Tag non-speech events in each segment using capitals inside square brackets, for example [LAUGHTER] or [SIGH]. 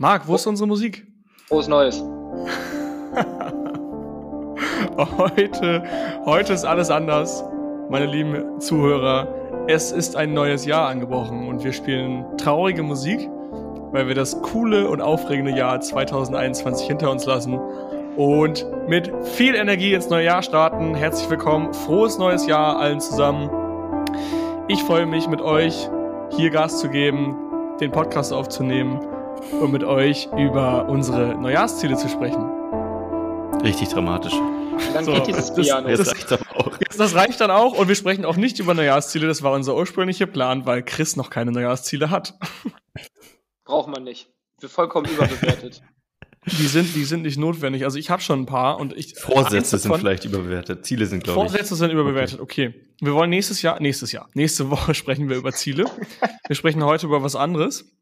Marc, wo ist unsere Musik? Frohes Neues. [LAUGHS] heute, heute ist alles anders, meine lieben Zuhörer. Es ist ein neues Jahr angebrochen und wir spielen traurige Musik weil wir das coole und aufregende Jahr 2021 hinter uns lassen und mit viel Energie ins neue Jahr starten. Herzlich willkommen, frohes neues Jahr allen zusammen. Ich freue mich mit euch hier Gas zu geben, den Podcast aufzunehmen und mit euch über unsere Neujahrsziele zu sprechen. Richtig dramatisch. Dann so, geht dieses Piano. Das, das, reicht dann auch. das reicht dann auch und wir sprechen auch nicht über Neujahrsziele. Das war unser ursprünglicher Plan, weil Chris noch keine Neujahrsziele hat. Braucht man nicht. Für vollkommen überbewertet. Die sind, die sind nicht notwendig. Also ich habe schon ein paar und ich. Vorsätze sind vielleicht überbewertet. Ziele sind, glaube ich. Vorsätze sind überbewertet, okay. okay. Wir wollen nächstes Jahr, nächstes Jahr, nächste Woche [LAUGHS] sprechen wir über Ziele. wir sprechen heute über was anderes.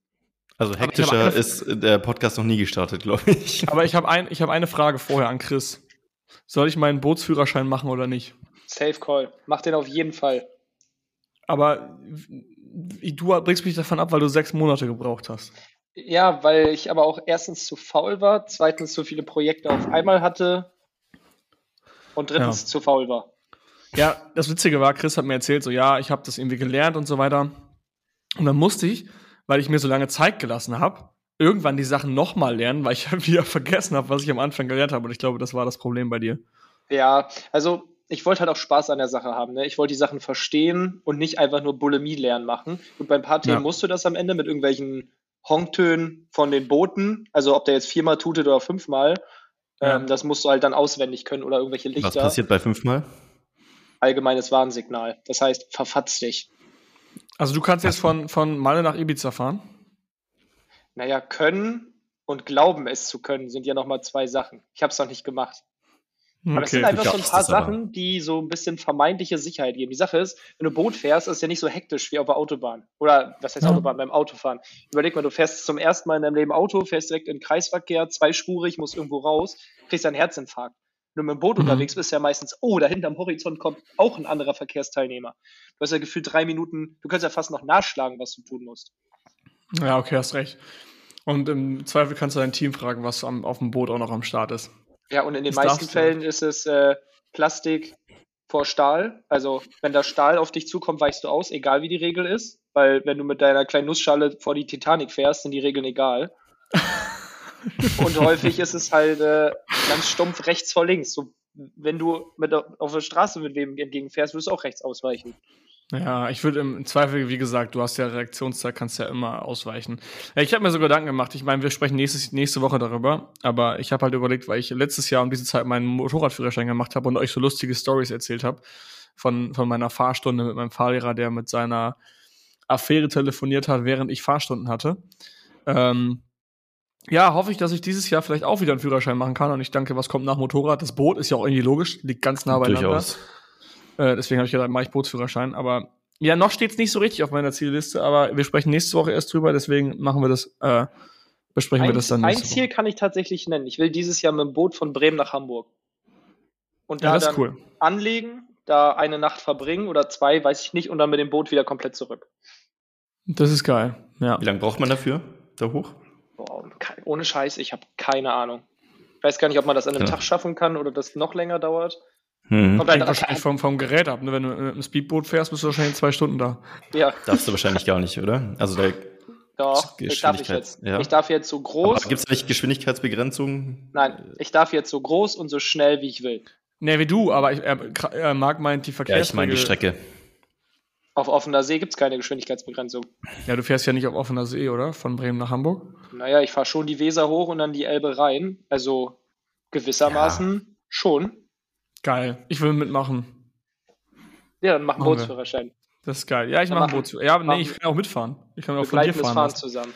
Also hektischer ist der Podcast noch nie gestartet, glaube ich. Aber ich habe ein, ich hab eine Frage vorher an Chris. Soll ich meinen Bootsführerschein machen oder nicht? Safe Call. Mach den auf jeden Fall. Aber du bringst mich davon ab, weil du sechs Monate gebraucht hast. Ja, weil ich aber auch erstens zu faul war, zweitens zu viele Projekte auf einmal hatte und drittens ja. zu faul war. Ja, das Witzige war, Chris hat mir erzählt, so ja, ich habe das irgendwie gelernt und so weiter. Und dann musste ich, weil ich mir so lange Zeit gelassen habe, irgendwann die Sachen nochmal lernen, weil ich [LAUGHS] wieder vergessen habe, was ich am Anfang gelernt habe. Und ich glaube, das war das Problem bei dir. Ja, also ich wollte halt auch Spaß an der Sache haben. Ne? Ich wollte die Sachen verstehen und nicht einfach nur Bulimie lernen machen. Und bei ein paar Themen ja. musst du das am Ende mit irgendwelchen Honktönen von den Booten, also ob der jetzt viermal tutet oder fünfmal, ja. ähm, das musst du halt dann auswendig können oder irgendwelche Lichter. Was passiert bei fünfmal? Allgemeines Warnsignal. Das heißt, verfatz dich. Also du kannst jetzt von, von Malle nach Ibiza fahren? Naja, können und glauben es zu können, sind ja nochmal zwei Sachen. Ich habe es noch nicht gemacht. Aber das sind einfach so ein paar Sachen, die so ein bisschen vermeintliche Sicherheit geben. Die Sache ist, wenn du Boot fährst, ist es ja nicht so hektisch wie auf der Autobahn. Oder was heißt ja. Autobahn beim Autofahren? Überleg mal, du fährst zum ersten Mal in deinem Leben Auto, fährst direkt in den Kreisverkehr, zweispurig, musst irgendwo raus, kriegst einen Herzinfarkt. Wenn du mit dem Boot mhm. unterwegs bist, ja meistens, oh, da hinten am Horizont kommt auch ein anderer Verkehrsteilnehmer. Du hast ja gefühlt drei Minuten, du kannst ja fast noch nachschlagen, was du tun musst. Ja, okay, hast recht. Und im Zweifel kannst du dein Team fragen, was am, auf dem Boot auch noch am Start ist. Ja, und in den das meisten Fällen ist es äh, Plastik vor Stahl. Also, wenn der Stahl auf dich zukommt, weichst du aus, egal wie die Regel ist. Weil, wenn du mit deiner kleinen Nussschale vor die Titanic fährst, sind die Regeln egal. Und häufig ist es halt äh, ganz stumpf rechts vor links. So, wenn du mit, auf der Straße mit wem entgegenfährst, wirst du auch rechts ausweichen. Ja, ich würde im Zweifel, wie gesagt, du hast ja Reaktionszeit, kannst ja immer ausweichen. Ja, ich habe mir so Gedanken gemacht. Ich meine, wir sprechen nächstes, nächste Woche darüber, aber ich habe halt überlegt, weil ich letztes Jahr um diese Zeit meinen Motorradführerschein gemacht habe und euch so lustige Stories erzählt habe von, von meiner Fahrstunde mit meinem Fahrlehrer, der mit seiner Affäre telefoniert hat, während ich Fahrstunden hatte. Ähm, ja, hoffe ich, dass ich dieses Jahr vielleicht auch wieder einen Führerschein machen kann. Und ich danke, was kommt nach Motorrad? Das Boot ist ja auch irgendwie logisch, liegt ganz nah beieinander. Durchaus. Äh, deswegen habe ich gedacht, mache ich Bootsführerschein. Aber ja, noch steht es nicht so richtig auf meiner Zielliste, aber wir sprechen nächste Woche erst drüber, deswegen machen wir das, äh, besprechen ein, wir das dann Ein Ziel Woche. kann ich tatsächlich nennen. Ich will dieses Jahr mit dem Boot von Bremen nach Hamburg. Und da ja, dann cool. anlegen, da eine Nacht verbringen oder zwei, weiß ich nicht, und dann mit dem Boot wieder komplett zurück. Das ist geil, ja. Wie lange braucht man dafür, da hoch? Boah, ohne Scheiß, ich habe keine Ahnung. Ich weiß gar nicht, ob man das an einem ja. Tag schaffen kann oder das noch länger dauert. Hm. Kommt halt wahrscheinlich vom, vom Gerät ab. Ne? Wenn du mit einem Speedboot fährst, bist du wahrscheinlich zwei Stunden da. Ja. Darfst du wahrscheinlich gar nicht, oder? Also der Doch, ich darf ich jetzt. Ja. Ich darf jetzt so groß. Gibt es nicht Geschwindigkeitsbegrenzungen? Nein, ich darf jetzt so groß und so schnell, wie ich will. Nee, wie du, aber ich, er, er mag meint die Verkehrsregeln. Ja, ich meine die Strecke. Auf offener See gibt es keine Geschwindigkeitsbegrenzung. Ja, du fährst ja nicht auf offener See, oder? Von Bremen nach Hamburg? Naja, ich fahre schon die Weser hoch und dann die Elbe rein. Also gewissermaßen ja. schon. Geil. Ich will mitmachen. Ja, dann mach Bootsführerschein. Das ist geil. Ja, ich mache einen Bootsführerschein. Ja, nee, ich kann auch mitfahren. Ich kann auch von dir fahren. fahren zusammen.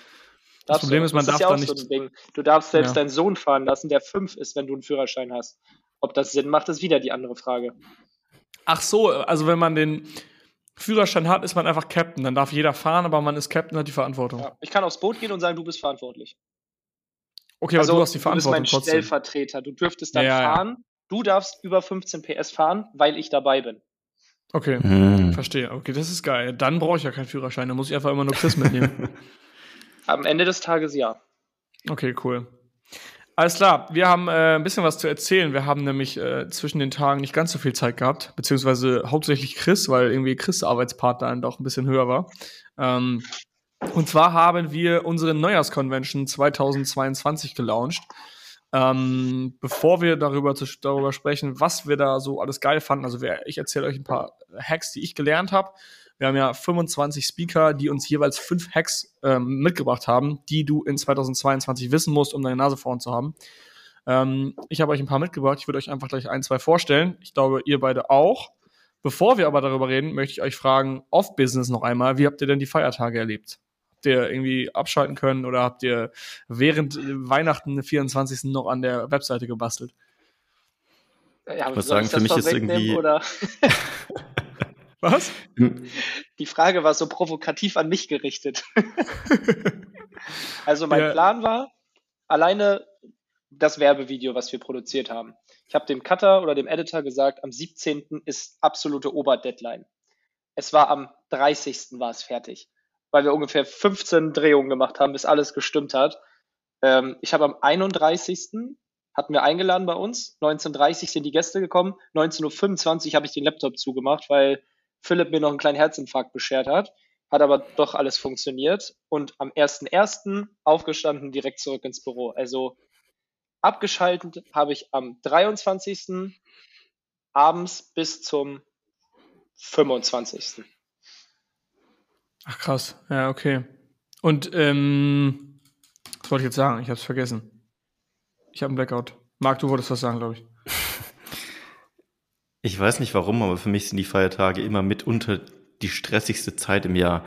Das darfst Problem du. ist, man darf ja da nicht. So du darfst selbst ja. deinen Sohn fahren lassen, der fünf ist, wenn du einen Führerschein hast. Ob das Sinn macht, ist wieder die andere Frage. Ach so, also wenn man den Führerschein hat, ist man einfach Captain. Dann darf jeder fahren, aber man ist Captain, hat die Verantwortung. Ja, ich kann aufs Boot gehen und sagen, du bist verantwortlich. Okay, also, aber du hast die Verantwortung. Du bist mein trotzdem. Stellvertreter. Du dürftest dann ja, fahren. Ja. Du darfst über 15 PS fahren, weil ich dabei bin. Okay, hm. verstehe. Okay, das ist geil. Dann brauche ich ja keinen Führerschein. Dann muss ich einfach immer nur Chris mitnehmen. [LAUGHS] Am Ende des Tages ja. Okay, cool. Alles klar, wir haben äh, ein bisschen was zu erzählen. Wir haben nämlich äh, zwischen den Tagen nicht ganz so viel Zeit gehabt, beziehungsweise hauptsächlich Chris, weil irgendwie Chris Arbeitspartner dann doch ein bisschen höher war. Ähm, und zwar haben wir unsere Neujahrskonvention 2022 gelauncht. Ähm, bevor wir darüber, zu, darüber sprechen, was wir da so alles geil fanden, also wir, ich erzähle euch ein paar Hacks, die ich gelernt habe. Wir haben ja 25 Speaker, die uns jeweils fünf Hacks ähm, mitgebracht haben, die du in 2022 wissen musst, um deine Nase vorn zu haben. Ähm, ich habe euch ein paar mitgebracht. Ich würde euch einfach gleich ein, zwei vorstellen. Ich glaube, ihr beide auch. Bevor wir aber darüber reden, möchte ich euch fragen, off-Business noch einmal, wie habt ihr denn die Feiertage erlebt? Habt ihr irgendwie abschalten können oder habt ihr während Weihnachten, den 24. noch an der Webseite gebastelt? Ja, ich muss sagen, für mich ist irgendwie. [LAUGHS] Was? Die Frage war so provokativ an mich gerichtet. [LAUGHS] also mein ja. Plan war, alleine das Werbevideo, was wir produziert haben. Ich habe dem Cutter oder dem Editor gesagt, am 17. ist absolute Oberdeadline. Es war am 30. war es fertig, weil wir ungefähr 15 Drehungen gemacht haben, bis alles gestimmt hat. Ähm, ich habe am 31. hatten wir eingeladen bei uns, 19.30 sind die Gäste gekommen, 19.25 Uhr habe ich den Laptop zugemacht, weil Philipp mir noch einen kleinen Herzinfarkt beschert hat. Hat aber doch alles funktioniert. Und am 1.1. aufgestanden, direkt zurück ins Büro. Also abgeschaltet habe ich am 23. abends bis zum 25. Ach krass, ja, okay. Und ähm, was wollte ich jetzt sagen? Ich habe es vergessen. Ich habe einen Blackout. Marc, du wolltest was sagen, glaube ich. Ich weiß nicht warum, aber für mich sind die Feiertage immer mitunter die stressigste Zeit im Jahr.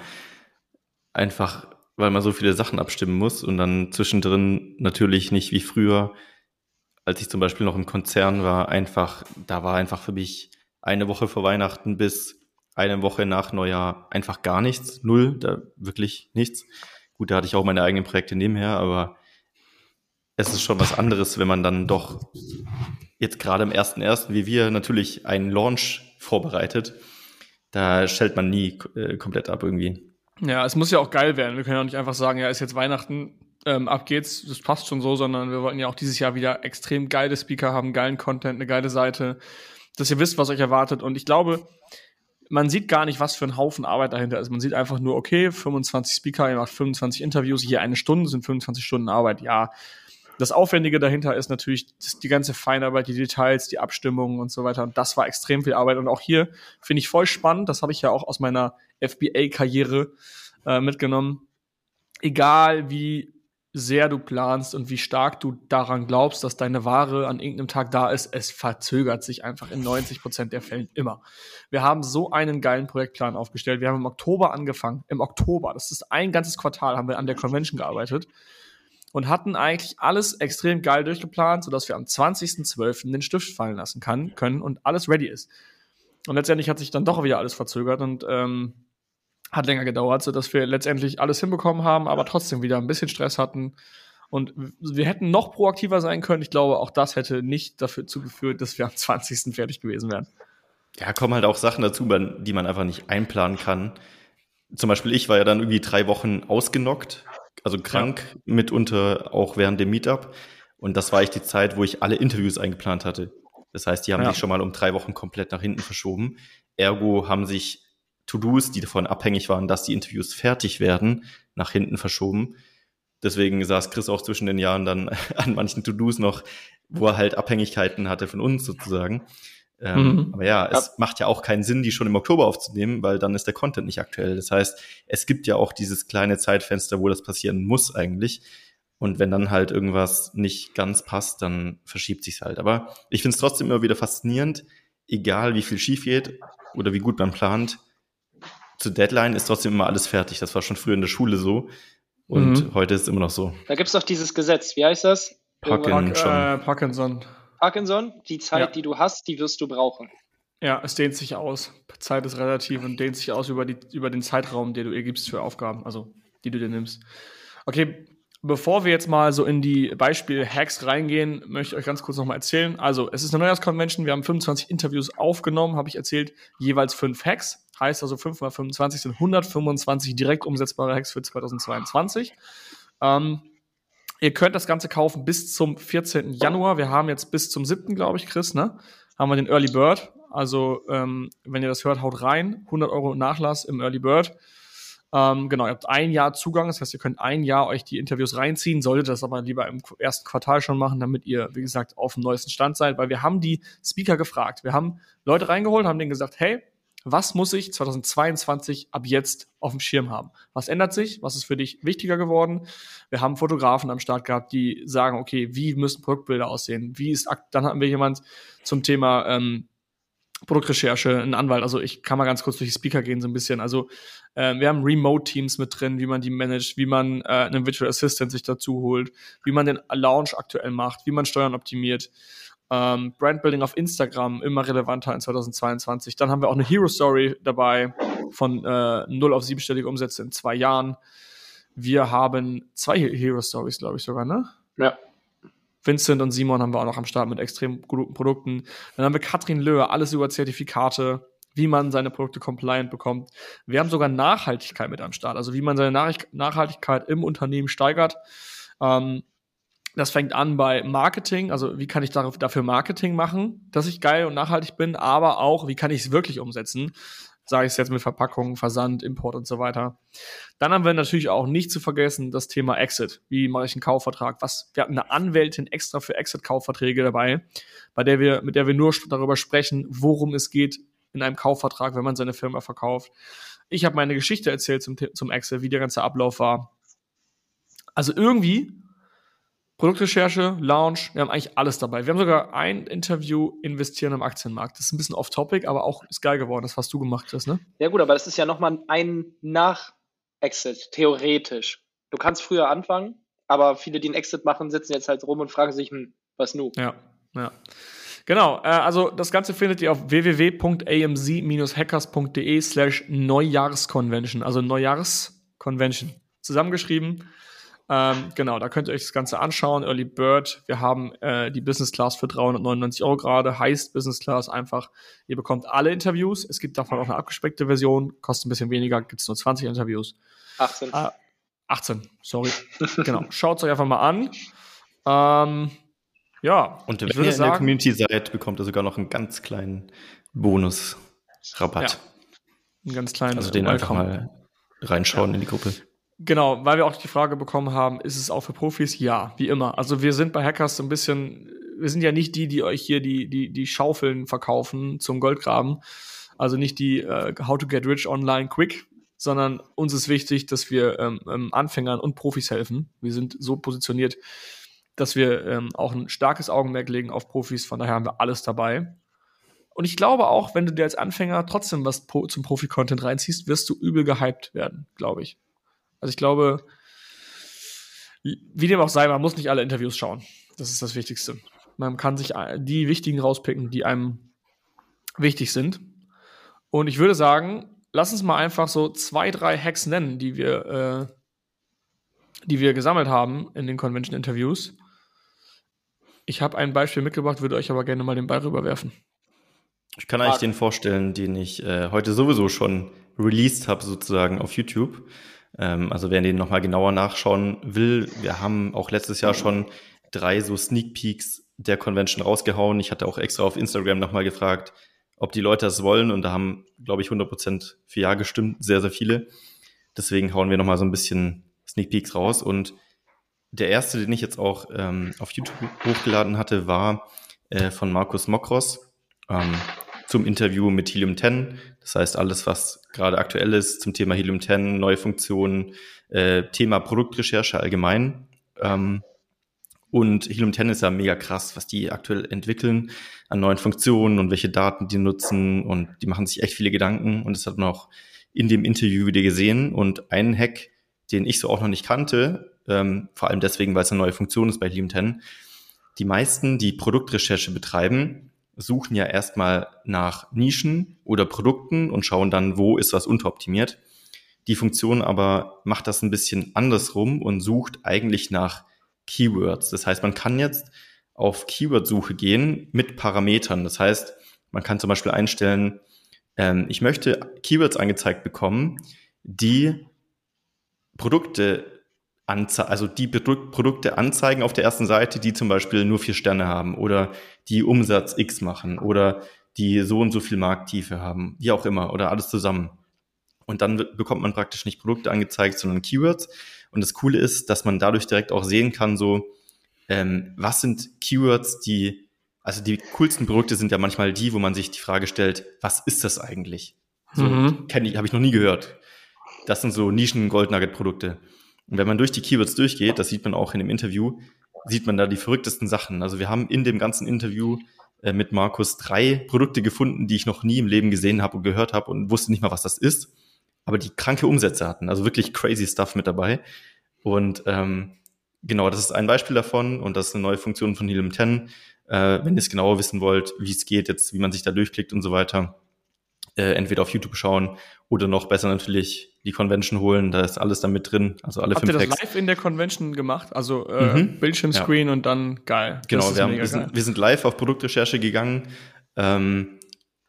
Einfach, weil man so viele Sachen abstimmen muss und dann zwischendrin natürlich nicht wie früher, als ich zum Beispiel noch im Konzern war, einfach, da war einfach für mich eine Woche vor Weihnachten bis eine Woche nach Neujahr einfach gar nichts, null, da wirklich nichts. Gut, da hatte ich auch meine eigenen Projekte nebenher, aber es ist schon was anderes, wenn man dann doch jetzt gerade im ersten ersten wie wir natürlich einen Launch vorbereitet. Da stellt man nie äh, komplett ab irgendwie. Ja, es muss ja auch geil werden. Wir können ja nicht einfach sagen, ja, ist jetzt Weihnachten, ähm, ab geht's, das passt schon so, sondern wir wollten ja auch dieses Jahr wieder extrem geile Speaker haben, geilen Content, eine geile Seite, dass ihr wisst, was euch erwartet. Und ich glaube, man sieht gar nicht, was für ein Haufen Arbeit dahinter ist. Man sieht einfach nur, okay, 25 Speaker, ihr macht 25 Interviews, hier eine Stunde sind 25 Stunden Arbeit. Ja, das Aufwendige dahinter ist natürlich die ganze Feinarbeit, die Details, die Abstimmungen und so weiter. Und das war extrem viel Arbeit. Und auch hier finde ich voll spannend. Das habe ich ja auch aus meiner FBA-Karriere äh, mitgenommen. Egal wie sehr du planst und wie stark du daran glaubst, dass deine Ware an irgendeinem Tag da ist, es verzögert sich einfach in 90 Prozent der Fällen immer. Wir haben so einen geilen Projektplan aufgestellt. Wir haben im Oktober angefangen. Im Oktober, das ist ein ganzes Quartal, haben wir an der Convention gearbeitet und hatten eigentlich alles extrem geil durchgeplant, sodass wir am 20.12. den Stift fallen lassen kann, können und alles ready ist. Und letztendlich hat sich dann doch wieder alles verzögert und ähm, hat länger gedauert, sodass wir letztendlich alles hinbekommen haben, aber trotzdem wieder ein bisschen Stress hatten. Und wir hätten noch proaktiver sein können. Ich glaube, auch das hätte nicht dafür zugeführt, dass wir am 20. fertig gewesen wären. Ja, kommen halt auch Sachen dazu, die man einfach nicht einplanen kann. Zum Beispiel ich war ja dann irgendwie drei Wochen ausgenockt also krank, ja. mitunter auch während dem Meetup. Und das war echt die Zeit, wo ich alle Interviews eingeplant hatte. Das heißt, die haben ja. sich schon mal um drei Wochen komplett nach hinten verschoben. Ergo haben sich To-Dos, die davon abhängig waren, dass die Interviews fertig werden, nach hinten verschoben. Deswegen saß Chris auch zwischen den Jahren dann [LAUGHS] an manchen To-Dos noch, wo er halt Abhängigkeiten hatte von uns sozusagen. Ähm, mhm. Aber ja, es ja. macht ja auch keinen Sinn, die schon im Oktober aufzunehmen, weil dann ist der Content nicht aktuell. Das heißt, es gibt ja auch dieses kleine Zeitfenster, wo das passieren muss eigentlich. Und wenn dann halt irgendwas nicht ganz passt, dann verschiebt sich's halt. Aber ich finde es trotzdem immer wieder faszinierend, egal wie viel schief geht oder wie gut man plant, zur Deadline ist trotzdem immer alles fertig. Das war schon früher in der Schule so. Und mhm. heute ist es immer noch so. Da gibt es doch dieses Gesetz, wie heißt das? Parkinson. Äh, Parkinson. Parkinson, die Zeit, ja. die du hast, die wirst du brauchen. Ja, es dehnt sich aus. Zeit ist relativ und dehnt sich aus über, die, über den Zeitraum, den du ihr gibst für Aufgaben, also die du dir nimmst. Okay, bevor wir jetzt mal so in die Beispiel-Hacks reingehen, möchte ich euch ganz kurz nochmal erzählen. Also, es ist eine Neujahrskonvention, wir haben 25 Interviews aufgenommen, habe ich erzählt, jeweils fünf Hacks. Heißt also 5 mal 25 sind 125 direkt umsetzbare Hacks für 2022. Ähm, Ihr könnt das Ganze kaufen bis zum 14. Januar. Wir haben jetzt bis zum 7., glaube ich, Chris, ne? Haben wir den Early Bird. Also, ähm, wenn ihr das hört, haut rein. 100 Euro Nachlass im Early Bird. Ähm, genau, ihr habt ein Jahr Zugang. Das heißt, ihr könnt ein Jahr euch die Interviews reinziehen. Solltet das aber lieber im ersten Quartal schon machen, damit ihr, wie gesagt, auf dem neuesten Stand seid. Weil wir haben die Speaker gefragt. Wir haben Leute reingeholt, haben denen gesagt, hey, was muss ich 2022 ab jetzt auf dem Schirm haben? Was ändert sich? Was ist für dich wichtiger geworden? Wir haben Fotografen am Start gehabt, die sagen, okay, wie müssen Produktbilder aussehen? Wie ist, dann hatten wir jemand zum Thema ähm, Produktrecherche, ein Anwalt. Also ich kann mal ganz kurz durch die Speaker gehen so ein bisschen. Also äh, wir haben Remote-Teams mit drin, wie man die managt, wie man äh, einen Virtual Assistant sich dazu holt, wie man den Launch aktuell macht, wie man Steuern optimiert. Ähm, Brandbuilding auf Instagram immer relevanter in 2022. Dann haben wir auch eine Hero Story dabei von äh, 0 auf 7-stellige Umsätze in zwei Jahren. Wir haben zwei Hero Stories, glaube ich sogar, ne? Ja. Vincent und Simon haben wir auch noch am Start mit extrem guten Produkten. Dann haben wir Katrin Löhr, alles über Zertifikate, wie man seine Produkte compliant bekommt. Wir haben sogar Nachhaltigkeit mit am Start, also wie man seine Nachhaltigkeit im Unternehmen steigert. Ähm, das fängt an bei Marketing, also wie kann ich dafür Marketing machen, dass ich geil und nachhaltig bin, aber auch, wie kann ich es wirklich umsetzen, sage ich es jetzt mit Verpackung, Versand, Import und so weiter. Dann haben wir natürlich auch nicht zu vergessen das Thema Exit. Wie mache ich einen Kaufvertrag? Was? Wir hatten eine Anwältin extra für Exit-Kaufverträge dabei, bei der wir, mit der wir nur darüber sprechen, worum es geht in einem Kaufvertrag, wenn man seine Firma verkauft. Ich habe meine Geschichte erzählt zum, zum Exit, wie der ganze Ablauf war. Also irgendwie Produktrecherche, Launch, wir haben eigentlich alles dabei. Wir haben sogar ein Interview investieren im Aktienmarkt. Das ist ein bisschen off-topic, aber auch ist geil geworden. Das hast du gemacht, Chris, ne? Ja gut, aber das ist ja nochmal ein Nach-Exit, theoretisch. Du kannst früher anfangen, aber viele, die einen Exit machen, sitzen jetzt halt rum und fragen sich, hm, was nu? Ja, ja. Genau, äh, also das Ganze findet ihr auf www.amc-hackers.de slash Neujahrsconvention, also Neujahrsconvention. Zusammengeschrieben. Ähm, genau, da könnt ihr euch das Ganze anschauen. Early Bird. Wir haben äh, die Business Class für 399 Euro gerade. Heißt Business Class einfach, ihr bekommt alle Interviews. Es gibt davon auch eine abgespeckte Version. Kostet ein bisschen weniger, gibt es nur 20 Interviews. 18. Äh, 18, sorry. genau. [LAUGHS] Schaut es euch einfach mal an. Ähm, ja. Und wenn ihr in sagen, der Community seid, bekommt ihr sogar noch einen ganz kleinen Bonus-Rabatt. Ja. Einen ganz kleinen. Also den einfach mal reinschauen ja. in die Gruppe. Genau, weil wir auch die Frage bekommen haben, ist es auch für Profis? Ja, wie immer. Also wir sind bei Hackers so ein bisschen, wir sind ja nicht die, die euch hier die, die, die Schaufeln verkaufen zum Goldgraben. Also nicht die uh, How to Get Rich Online Quick, sondern uns ist wichtig, dass wir ähm, ähm, Anfängern und Profis helfen. Wir sind so positioniert, dass wir ähm, auch ein starkes Augenmerk legen auf Profis. Von daher haben wir alles dabei. Und ich glaube auch, wenn du dir als Anfänger trotzdem was zum Profi-Content reinziehst, wirst du übel gehypt werden, glaube ich. Also ich glaube, wie dem auch sei, man muss nicht alle Interviews schauen. Das ist das Wichtigste. Man kann sich die wichtigen rauspicken, die einem wichtig sind. Und ich würde sagen, lass uns mal einfach so zwei, drei Hacks nennen, die wir, äh, die wir gesammelt haben in den Convention-Interviews. Ich habe ein Beispiel mitgebracht, würde euch aber gerne mal den Ball rüberwerfen. Ich kann eigentlich den vorstellen, den ich äh, heute sowieso schon released habe, sozusagen auf YouTube. Ähm, also wer den nochmal genauer nachschauen will, wir haben auch letztes Jahr schon drei so Sneak Peeks der Convention rausgehauen. Ich hatte auch extra auf Instagram nochmal gefragt, ob die Leute das wollen und da haben, glaube ich, 100% für Ja gestimmt, sehr, sehr viele. Deswegen hauen wir nochmal so ein bisschen Sneak Peeks raus und der erste, den ich jetzt auch ähm, auf YouTube hochgeladen hatte, war äh, von Markus Mokros. ähm, zum Interview mit Helium 10. Das heißt, alles, was gerade aktuell ist zum Thema Helium 10, neue Funktionen, äh, Thema Produktrecherche allgemein. Ähm, und Helium 10 ist ja mega krass, was die aktuell entwickeln an neuen Funktionen und welche Daten die nutzen. Und die machen sich echt viele Gedanken. Und das hat man auch in dem Interview wieder gesehen. Und einen Hack, den ich so auch noch nicht kannte, ähm, vor allem deswegen, weil es eine neue Funktion ist bei Helium 10. Die meisten, die Produktrecherche betreiben, suchen ja erstmal nach Nischen oder Produkten und schauen dann, wo ist was unteroptimiert. Die Funktion aber macht das ein bisschen andersrum und sucht eigentlich nach Keywords. Das heißt, man kann jetzt auf Keyword-Suche gehen mit Parametern. Das heißt, man kann zum Beispiel einstellen, ähm, ich möchte Keywords angezeigt bekommen, die Produkte anzeigen, also die Produkte anzeigen auf der ersten Seite, die zum Beispiel nur vier Sterne haben oder die Umsatz X machen oder die so und so viel Markttiefe haben, wie auch immer, oder alles zusammen. Und dann bekommt man praktisch nicht Produkte angezeigt, sondern Keywords. Und das Coole ist, dass man dadurch direkt auch sehen kann, so, ähm, was sind Keywords, die, also die coolsten Produkte sind ja manchmal die, wo man sich die Frage stellt, was ist das eigentlich? So, mhm. kenne ich, habe ich noch nie gehört. Das sind so Nischen-Gold-Nugget-Produkte. Und wenn man durch die Keywords durchgeht, das sieht man auch in dem Interview, sieht man da die verrücktesten Sachen. Also wir haben in dem ganzen Interview äh, mit Markus drei Produkte gefunden, die ich noch nie im Leben gesehen habe und gehört habe und wusste nicht mal, was das ist, aber die kranke Umsätze hatten. Also wirklich crazy Stuff mit dabei. Und ähm, genau, das ist ein Beispiel davon und das ist eine neue Funktion von Helium 10. Äh, wenn ihr es genauer wissen wollt, wie es geht, jetzt, wie man sich da durchklickt und so weiter, äh, entweder auf YouTube schauen oder noch besser natürlich die Convention holen. Da ist alles da mit drin. Also alle Habt fünf ihr das live in der Convention gemacht? Also äh, mhm. Bildschirmscreen ja. und dann geil. Genau, wir, haben, wir, sind, wir, sind, live auf Produktrecherche gegangen ähm,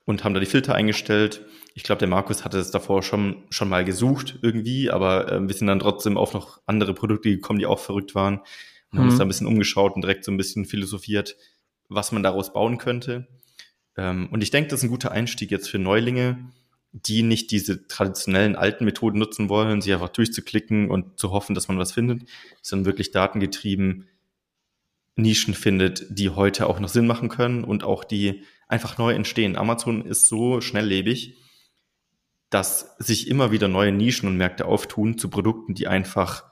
und haben da die Filter eingestellt. Ich glaube, der Markus hatte es davor schon, schon mal gesucht irgendwie, aber äh, wir sind dann trotzdem auf noch andere Produkte gekommen, die auch verrückt waren und mhm. haben uns da ein bisschen umgeschaut und direkt so ein bisschen philosophiert, was man daraus bauen könnte. Ähm, und ich denke, das ist ein guter Einstieg jetzt für Neulinge, die nicht diese traditionellen alten Methoden nutzen wollen, sie einfach durchzuklicken und zu hoffen, dass man was findet, sondern wirklich datengetrieben Nischen findet, die heute auch noch Sinn machen können und auch die einfach neu entstehen. Amazon ist so schnelllebig, dass sich immer wieder neue Nischen und Märkte auftun zu Produkten, die einfach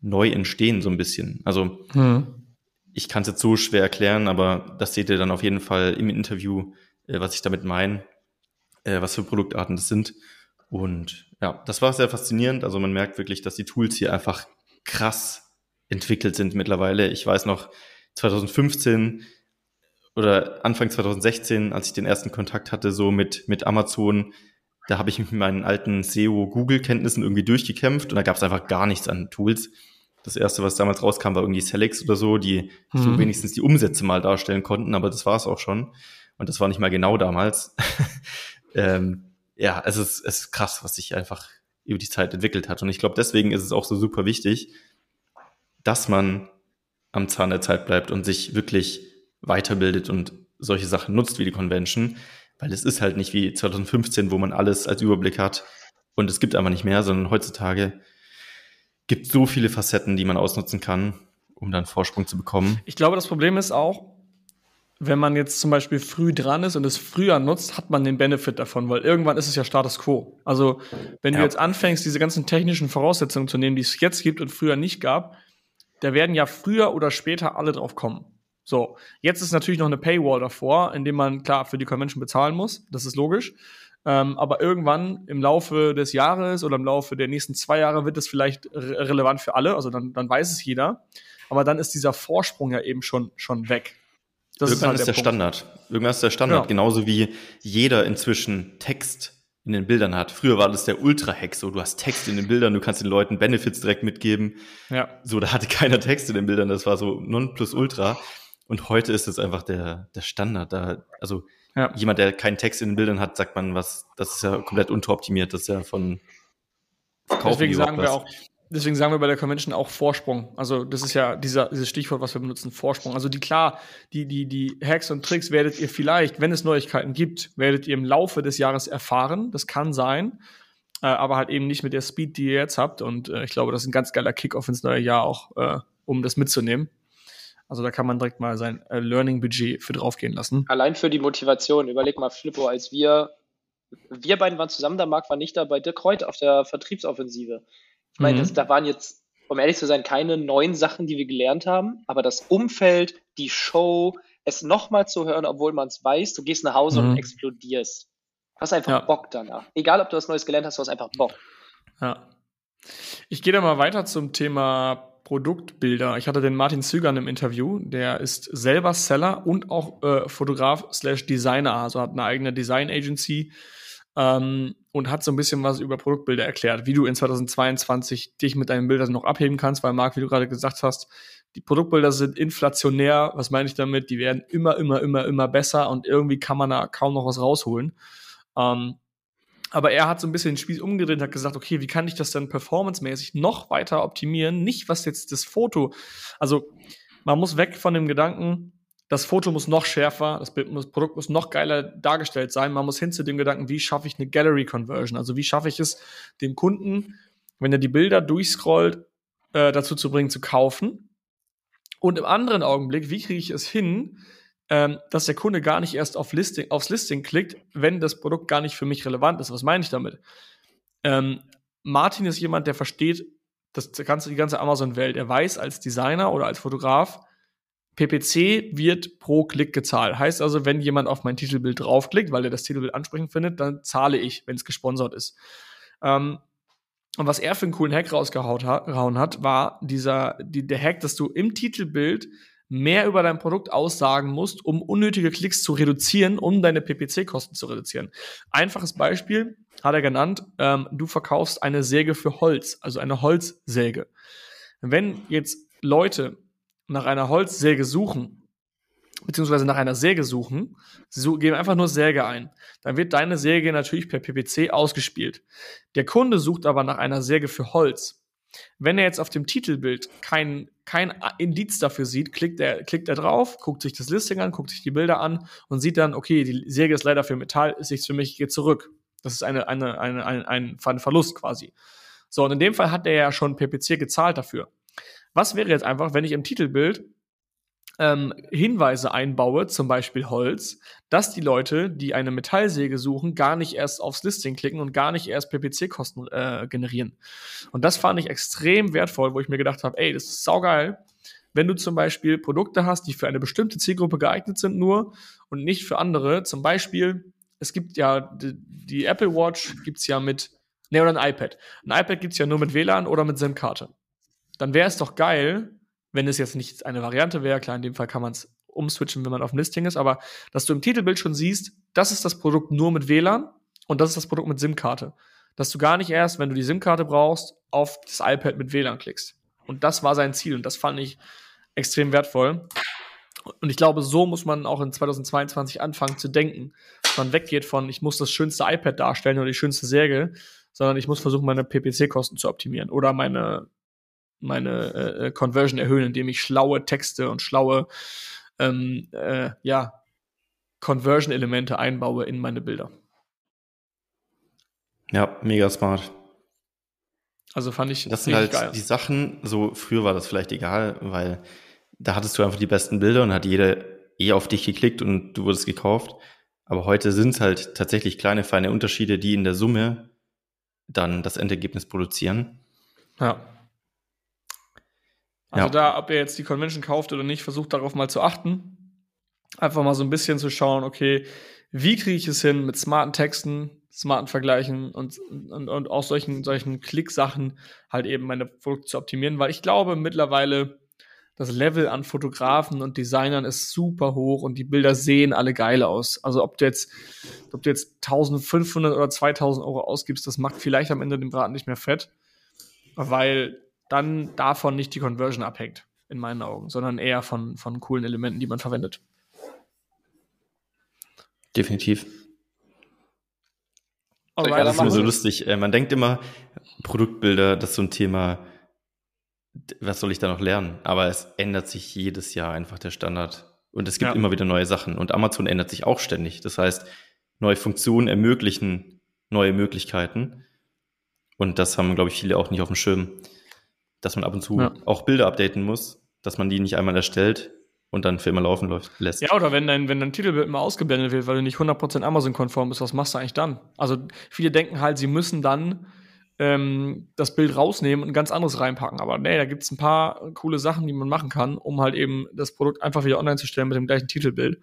neu entstehen, so ein bisschen. Also hm ich kann es jetzt so schwer erklären, aber das seht ihr dann auf jeden Fall im Interview, äh, was ich damit meine, äh, was für Produktarten das sind. Und ja, das war sehr faszinierend. Also man merkt wirklich, dass die Tools hier einfach krass entwickelt sind mittlerweile. Ich weiß noch, 2015 oder Anfang 2016, als ich den ersten Kontakt hatte, so mit, mit Amazon, da habe ich mit meinen alten SEO-Google-Kenntnissen irgendwie durchgekämpft und da gab es einfach gar nichts an Tools. Das erste, was damals rauskam, war irgendwie Selex oder so, die mhm. so wenigstens die Umsätze mal darstellen konnten, aber das war es auch schon. Und das war nicht mal genau damals. [LAUGHS] ähm, ja, es ist, es ist krass, was sich einfach über die Zeit entwickelt hat. Und ich glaube, deswegen ist es auch so super wichtig, dass man am Zahn der Zeit bleibt und sich wirklich weiterbildet und solche Sachen nutzt wie die Convention, weil es ist halt nicht wie 2015, wo man alles als Überblick hat und es gibt einfach nicht mehr, sondern heutzutage gibt so viele Facetten, die man ausnutzen kann, um dann Vorsprung zu bekommen. Ich glaube, das Problem ist auch, wenn man jetzt zum Beispiel früh dran ist und es früher nutzt, hat man den Benefit davon, weil irgendwann ist es ja Status quo. Also wenn ja. du jetzt anfängst, diese ganzen technischen Voraussetzungen zu nehmen, die es jetzt gibt und früher nicht gab, da werden ja früher oder später alle drauf kommen. So, jetzt ist natürlich noch eine Paywall davor, indem man klar für die Convention bezahlen muss. Das ist logisch. Ähm, aber irgendwann im Laufe des Jahres oder im Laufe der nächsten zwei Jahre wird es vielleicht re relevant für alle. Also dann, dann weiß es jeder. Aber dann ist dieser Vorsprung ja eben schon, schon weg. Das Irgendwann ist, halt ist der, der Standard. Irgendwann ist der Standard. Ja. Genauso wie jeder inzwischen Text in den Bildern hat. Früher war das der Ultra-Hack, so du hast Text in den Bildern, du kannst den Leuten Benefits direkt mitgeben. Ja. So, da hatte keiner Text in den Bildern, das war so non plus ultra. Und heute ist es einfach der, der Standard. Da, also ja. Jemand, der keinen Text in den Bildern hat, sagt man, was, das ist ja komplett unteroptimiert, das ist ja von Verkaufen deswegen sagen wir auch, deswegen sagen wir bei der Convention auch Vorsprung. Also das ist ja dieser, dieses Stichwort, was wir benutzen, Vorsprung. Also die klar, die, die, die Hacks und Tricks werdet ihr vielleicht, wenn es Neuigkeiten gibt, werdet ihr im Laufe des Jahres erfahren. Das kann sein. Äh, aber halt eben nicht mit der Speed, die ihr jetzt habt. Und äh, ich glaube, das ist ein ganz geiler Kickoff ins neue Jahr auch, äh, um das mitzunehmen. Also da kann man direkt mal sein äh, Learning-Budget für draufgehen lassen. Allein für die Motivation. Überleg mal, Flippo, als wir, wir beiden waren zusammen, der Marc war nicht da bei Dirk Reut auf der Vertriebsoffensive. Ich meine, mhm. da waren jetzt, um ehrlich zu sein, keine neuen Sachen, die wir gelernt haben, aber das Umfeld, die Show, es nochmal zu hören, obwohl man es weiß, du gehst nach Hause mhm. und explodierst. Du hast einfach ja. Bock danach. Egal, ob du was Neues gelernt hast, du hast einfach Bock. Ja. Ich gehe da mal weiter zum Thema Produktbilder. Ich hatte den Martin Zügern im Interview, der ist selber Seller und auch äh, Fotograf slash Designer, also hat eine eigene Design Agency ähm, und hat so ein bisschen was über Produktbilder erklärt, wie du in 2022 dich mit deinen Bildern noch abheben kannst, weil Marc, wie du gerade gesagt hast, die Produktbilder sind inflationär. Was meine ich damit? Die werden immer, immer, immer, immer besser und irgendwie kann man da kaum noch was rausholen. Ähm, aber er hat so ein bisschen den Spieß umgedreht hat gesagt, okay, wie kann ich das denn performancemäßig noch weiter optimieren? Nicht, was jetzt das Foto, also man muss weg von dem Gedanken, das Foto muss noch schärfer, das, Produkt muss noch geiler dargestellt sein. Man muss hin zu dem Gedanken, wie schaffe ich eine Gallery Conversion? Also wie schaffe ich es, dem Kunden, wenn er die Bilder durchscrollt, äh, dazu zu bringen, zu kaufen. Und im anderen Augenblick, wie kriege ich es hin, ähm, dass der Kunde gar nicht erst auf Listing, aufs Listing klickt, wenn das Produkt gar nicht für mich relevant ist. Was meine ich damit? Ähm, Martin ist jemand, der versteht das ganze, die ganze Amazon-Welt. Er weiß als Designer oder als Fotograf, PPC wird pro Klick gezahlt. Heißt also, wenn jemand auf mein Titelbild draufklickt, weil er das Titelbild ansprechend findet, dann zahle ich, wenn es gesponsert ist. Ähm, und was er für einen coolen Hack rausgehauen hat, war dieser, die, der Hack, dass du im Titelbild mehr über dein Produkt aussagen musst, um unnötige Klicks zu reduzieren, um deine PPC-Kosten zu reduzieren. Einfaches Beispiel hat er genannt, ähm, du verkaufst eine Säge für Holz, also eine Holzsäge. Wenn jetzt Leute nach einer Holzsäge suchen, beziehungsweise nach einer Säge suchen, sie geben einfach nur Säge ein, dann wird deine Säge natürlich per PPC ausgespielt. Der Kunde sucht aber nach einer Säge für Holz. Wenn er jetzt auf dem Titelbild kein, kein Indiz dafür sieht, klickt er, klickt er drauf, guckt sich das Listing an, guckt sich die Bilder an und sieht dann, okay, die Säge ist leider für Metall, ist nichts für mich, geht zurück. Das ist eine, eine, eine, ein, ein Verlust quasi. So, und in dem Fall hat er ja schon PPC gezahlt dafür. Was wäre jetzt einfach, wenn ich im Titelbild ähm, Hinweise einbaue, zum Beispiel Holz, dass die Leute, die eine Metallsäge suchen, gar nicht erst aufs Listing klicken und gar nicht erst PPC-Kosten äh, generieren. Und das fand ich extrem wertvoll, wo ich mir gedacht habe, ey, das ist saugeil, wenn du zum Beispiel Produkte hast, die für eine bestimmte Zielgruppe geeignet sind nur und nicht für andere. Zum Beispiel, es gibt ja die, die Apple Watch gibt's ja mit, ne, oder ein iPad. Ein iPad gibt's ja nur mit WLAN oder mit SIM-Karte. Dann wäre es doch geil, wenn es jetzt nicht eine Variante wäre, klar, in dem Fall kann man es umswitchen, wenn man auf dem Listing ist, aber dass du im Titelbild schon siehst, das ist das Produkt nur mit WLAN und das ist das Produkt mit SIM-Karte. Dass du gar nicht erst, wenn du die SIM-Karte brauchst, auf das iPad mit WLAN klickst. Und das war sein Ziel und das fand ich extrem wertvoll. Und ich glaube, so muss man auch in 2022 anfangen zu denken. Dass man weggeht von, ich muss das schönste iPad darstellen oder die schönste Säge, sondern ich muss versuchen, meine PPC-Kosten zu optimieren oder meine meine äh, äh, Conversion erhöhen, indem ich schlaue Texte und schlaue ähm, äh, ja, Conversion-Elemente einbaue in meine Bilder. Ja, mega smart. Also fand ich das sind halt geil. die Sachen, so früher war das vielleicht egal, weil da hattest du einfach die besten Bilder und hat jeder eh auf dich geklickt und du wurdest gekauft. Aber heute sind es halt tatsächlich kleine, feine Unterschiede, die in der Summe dann das Endergebnis produzieren. Ja. Also ja. da, ob ihr jetzt die Convention kauft oder nicht, versucht darauf mal zu achten. Einfach mal so ein bisschen zu schauen, okay, wie kriege ich es hin mit smarten Texten, smarten Vergleichen und, und, und auch solchen, solchen Klicksachen halt eben meine Produkte zu optimieren, weil ich glaube mittlerweile, das Level an Fotografen und Designern ist super hoch und die Bilder sehen alle geil aus. Also ob du jetzt, ob du jetzt 1500 oder 2000 Euro ausgibst, das macht vielleicht am Ende den Braten nicht mehr fett, weil dann davon nicht die Conversion abhängt, in meinen Augen, sondern eher von, von coolen Elementen, die man verwendet. Definitiv. Aber das ist immer so lustig. Äh, man denkt immer, Produktbilder, das ist so ein Thema, was soll ich da noch lernen? Aber es ändert sich jedes Jahr einfach der Standard. Und es gibt ja. immer wieder neue Sachen. Und Amazon ändert sich auch ständig. Das heißt, neue Funktionen ermöglichen neue Möglichkeiten. Und das haben, glaube ich, viele auch nicht auf dem Schirm dass man ab und zu ja. auch Bilder updaten muss, dass man die nicht einmal erstellt und dann für immer laufen lässt. Ja, oder wenn dein, wenn dein Titelbild immer ausgeblendet wird, weil du nicht 100% Amazon-konform bist, was machst du eigentlich dann? Also viele denken halt, sie müssen dann ähm, das Bild rausnehmen und ein ganz anderes reinpacken. Aber nee, da gibt es ein paar coole Sachen, die man machen kann, um halt eben das Produkt einfach wieder online zu stellen mit dem gleichen Titelbild.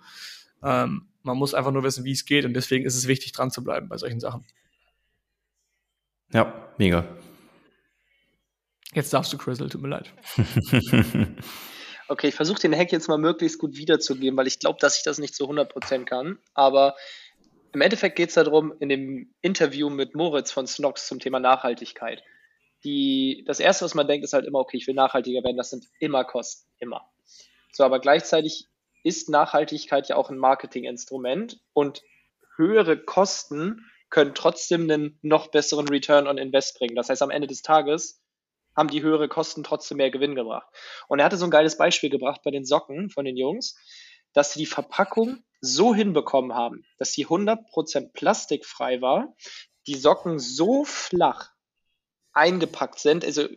Ähm, man muss einfach nur wissen, wie es geht und deswegen ist es wichtig, dran zu bleiben bei solchen Sachen. Ja, mega. Jetzt darfst du, Crystal, tut mir leid. [LAUGHS] okay, ich versuche den Hack jetzt mal möglichst gut wiederzugeben, weil ich glaube, dass ich das nicht zu 100% kann. Aber im Endeffekt geht es darum, in dem Interview mit Moritz von Snox zum Thema Nachhaltigkeit. Die, das Erste, was man denkt, ist halt immer, okay, ich will nachhaltiger werden, das sind immer Kosten, immer. So, aber gleichzeitig ist Nachhaltigkeit ja auch ein Marketinginstrument und höhere Kosten können trotzdem einen noch besseren Return on Invest bringen. Das heißt, am Ende des Tages haben die höhere Kosten trotzdem mehr Gewinn gebracht. Und er hatte so ein geiles Beispiel gebracht bei den Socken von den Jungs, dass sie die Verpackung so hinbekommen haben, dass sie 100% plastikfrei war, die Socken so flach eingepackt sind, also